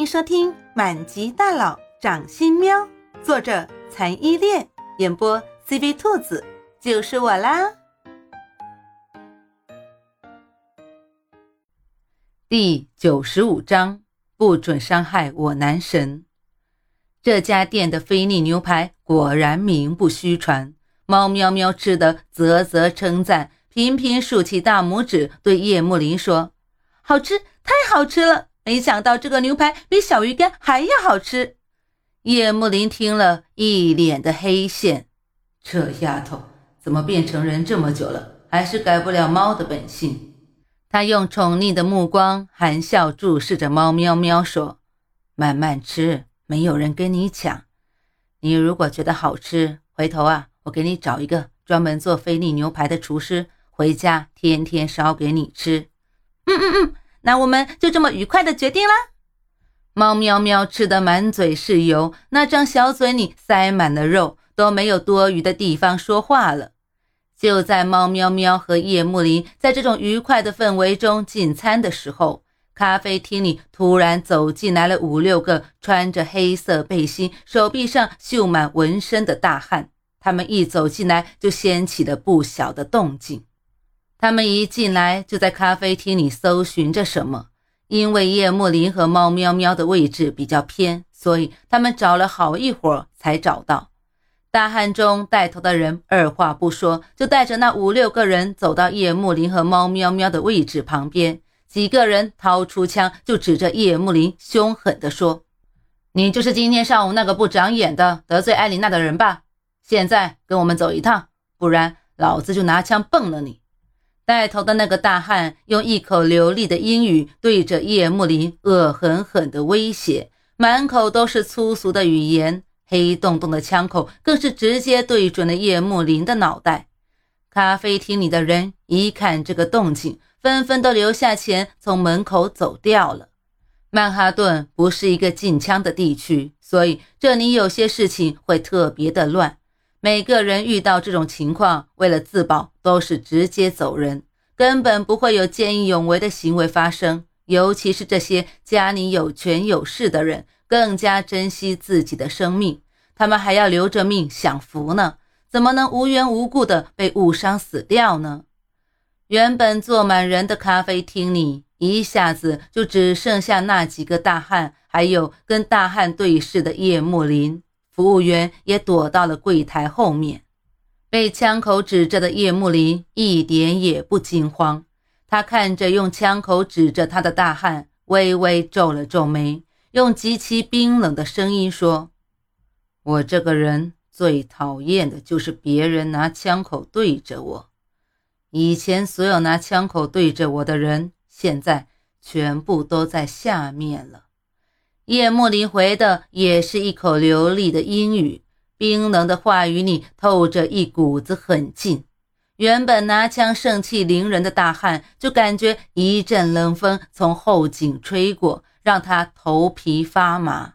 迎收听《满级大佬掌心喵》，作者残依恋，演播 CV 兔子，就是我啦。第九十五章：不准伤害我男神。这家店的菲力牛排果然名不虚传，猫喵喵吃的啧啧称赞，频频竖起大拇指，对叶幕林说：“好吃，太好吃了！”没想到这个牛排比小鱼干还要好吃。叶幕林听了一脸的黑线，这丫头怎么变成人这么久了，还是改不了猫的本性？他用宠溺的目光含笑注视着猫喵喵，说：“慢慢吃，没有人跟你抢。你如果觉得好吃，回头啊，我给你找一个专门做菲力牛排的厨师，回家天天烧给你吃。”嗯嗯嗯。那我们就这么愉快的决定了。猫喵喵吃得满嘴是油，那张小嘴里塞满了肉，都没有多余的地方说话了。就在猫喵喵和叶幕林在这种愉快的氛围中进餐的时候，咖啡厅里突然走进来了五六个穿着黑色背心、手臂上绣满纹身的大汉。他们一走进来，就掀起了不小的动静。他们一进来就在咖啡厅里搜寻着什么，因为叶幕林和猫喵喵的位置比较偏，所以他们找了好一会儿才找到。大汉中带头的人二话不说，就带着那五六个人走到叶幕林和猫喵喵的位置旁边，几个人掏出枪就指着叶幕林，凶狠地说：“你就是今天上午那个不长眼的得罪艾琳娜的人吧？现在跟我们走一趟，不然老子就拿枪崩了你！”带头的那个大汉用一口流利的英语对着叶幕林恶狠狠地威胁，满口都是粗俗的语言，黑洞洞的枪口更是直接对准了叶幕林的脑袋。咖啡厅里的人一看这个动静，纷纷都留下钱从门口走掉了。曼哈顿不是一个禁枪的地区，所以这里有些事情会特别的乱。每个人遇到这种情况，为了自保，都是直接走人，根本不会有见义勇为的行为发生。尤其是这些家里有权有势的人，更加珍惜自己的生命，他们还要留着命享福呢，怎么能无缘无故的被误伤死掉呢？原本坐满人的咖啡厅里，一下子就只剩下那几个大汉，还有跟大汉对视的叶幕林。服务员也躲到了柜台后面，被枪口指着的叶幕林一点也不惊慌。他看着用枪口指着他的大汉，微微皱了皱眉，用极其冰冷的声音说：“我这个人最讨厌的就是别人拿枪口对着我。以前所有拿枪口对着我的人，现在全部都在下面了。”叶幕林回的也是一口流利的英语，冰冷的话语里透着一股子狠劲。原本拿枪盛气凌人的大汉，就感觉一阵冷风从后颈吹过，让他头皮发麻。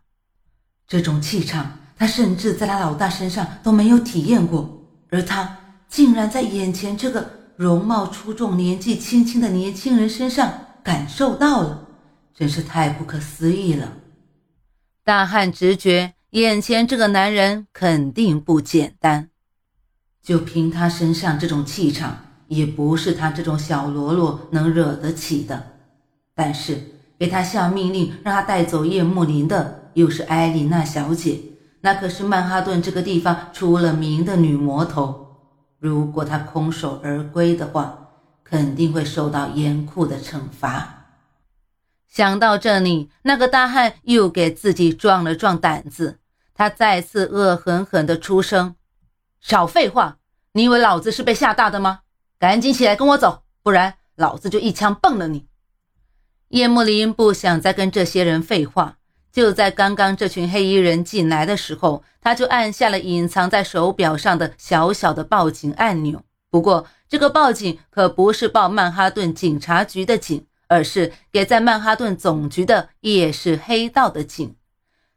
这种气场，他甚至在他老大身上都没有体验过，而他竟然在眼前这个容貌出众、年纪轻轻的年轻人身上感受到了，真是太不可思议了。大汉直觉，眼前这个男人肯定不简单。就凭他身上这种气场，也不是他这种小喽啰能惹得起的。但是给他下命令让他带走叶幕林的，又是艾琳娜小姐，那可是曼哈顿这个地方出了名的女魔头。如果他空手而归的话，肯定会受到严酷的惩罚。想到这里，那个大汉又给自己壮了壮胆子。他再次恶狠狠地出声：“少废话！你以为老子是被吓大的吗？赶紧起来跟我走，不然老子就一枪崩了你！”叶幕林不想再跟这些人废话。就在刚刚，这群黑衣人进来的时候，他就按下了隐藏在手表上的小小的报警按钮。不过，这个报警可不是报曼哈顿警察局的警。而是给在曼哈顿总局的夜市黑道的警。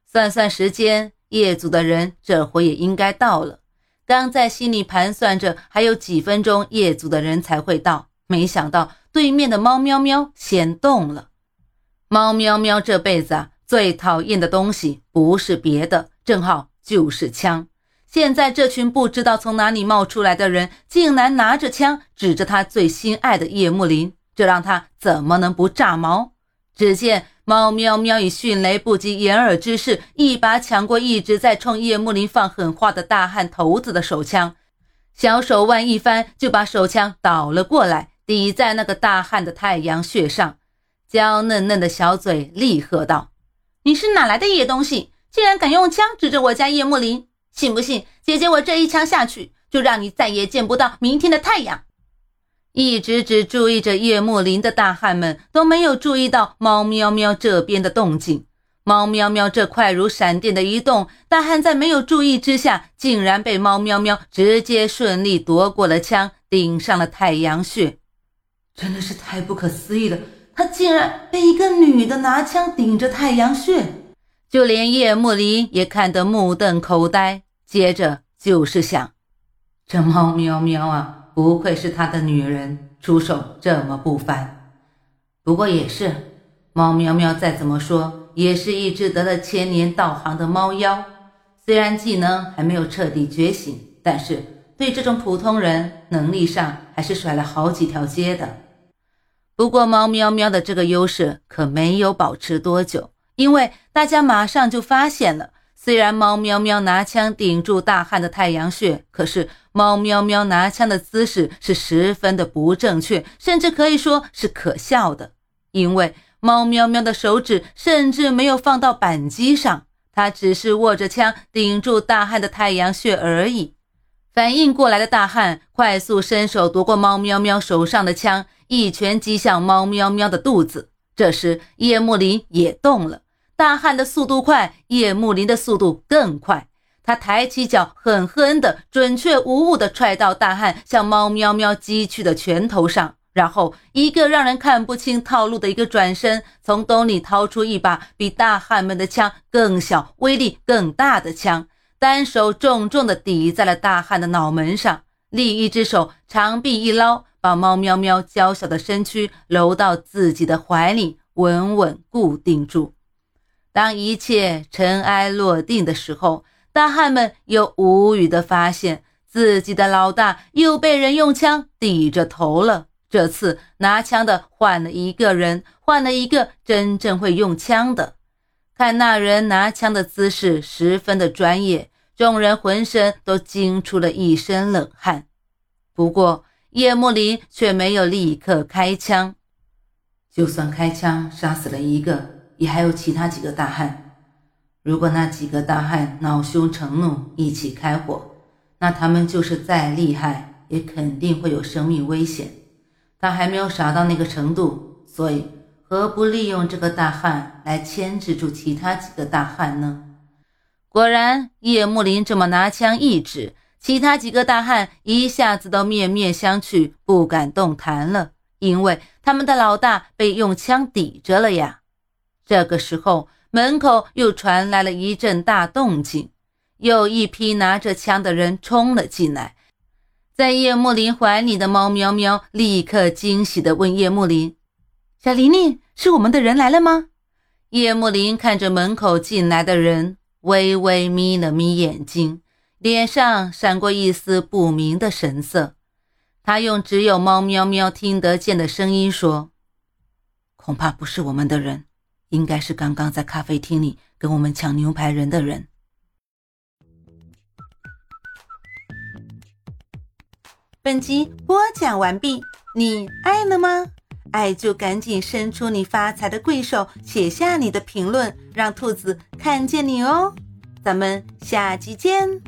算算时间，业组的人这回也应该到了。刚在心里盘算着还有几分钟业组的人才会到，没想到对面的猫喵喵先动了。猫喵喵这辈子啊，最讨厌的东西不是别的，正好就是枪。现在这群不知道从哪里冒出来的人，竟然拿着枪指着他最心爱的叶幕林，这让他怎么能不炸毛？只见猫喵喵以迅雷不及掩耳之势，一把抢过一直在冲叶幕林放狠话的大汉头子的手枪，小手腕一翻，就把手枪倒了过来，抵在那个大汉的太阳穴上。娇嫩嫩的小嘴厉喝道：“你是哪来的野东西？竟然敢用枪指着我家叶幕林！”信不信姐姐我这一枪下去，就让你再也见不到明天的太阳？一直只注意着叶幕林的大汉们都没有注意到猫喵喵这边的动静。猫喵喵这快如闪电的一动，大汉在没有注意之下，竟然被猫喵喵直接顺利夺过了枪，顶上了太阳穴。真的是太不可思议了，他竟然被一个女的拿枪顶着太阳穴，就连叶幕林也看得目瞪口呆。接着就是想，这猫喵喵啊，不愧是他的女人，出手这么不凡。不过也是，猫喵喵再怎么说，也是一只得了千年道行的猫妖。虽然技能还没有彻底觉醒，但是对这种普通人，能力上还是甩了好几条街的。不过猫喵喵的这个优势可没有保持多久，因为大家马上就发现了。虽然猫喵喵拿枪顶住大汉的太阳穴，可是猫喵喵拿枪的姿势是十分的不正确，甚至可以说是可笑的。因为猫喵喵的手指甚至没有放到扳机上，它只是握着枪顶住大汉的太阳穴而已。反应过来的大汉快速伸手夺过猫喵喵手上的枪，一拳击向猫喵喵的肚子。这时叶幕林也动了。大汉的速度快，叶幕林的速度更快。他抬起脚，狠狠的、准确无误的踹到大汉向猫喵喵击去的拳头上，然后一个让人看不清套路的一个转身，从兜里掏出一把比大汉们的枪更小、威力更大的枪，单手重重的抵在了大汉的脑门上，另一只手长臂一捞，把猫喵喵娇小的身躯搂到自己的怀里，稳稳固定住。当一切尘埃落定的时候，大汉们又无语地发现自己的老大又被人用枪抵着头了。这次拿枪的换了一个人，换了一个真正会用枪的。看那人拿枪的姿势十分的专业，众人浑身都惊出了一身冷汗。不过叶幕林却没有立刻开枪，就算开枪杀死了一个。也还有其他几个大汉，如果那几个大汉恼羞成怒，一起开火，那他们就是再厉害，也肯定会有生命危险。他还没有傻到那个程度，所以何不利用这个大汉来牵制住其他几个大汉呢？果然，叶幕林这么拿枪一指，其他几个大汉一下子都面面相觑，不敢动弹了，因为他们的老大被用枪抵着了呀。这个时候，门口又传来了一阵大动静，又一批拿着枪的人冲了进来。在叶幕林怀里的猫喵喵立刻惊喜地问叶幕林：“小玲玲，是我们的人来了吗？”叶幕林看着门口进来的人，微微眯了眯眼睛，脸上闪过一丝不明的神色。他用只有猫喵喵听得见的声音说：“恐怕不是我们的人。”应该是刚刚在咖啡厅里跟我们抢牛排人的人。本集播讲完毕，你爱了吗？爱就赶紧伸出你发财的贵手，写下你的评论，让兔子看见你哦。咱们下集见。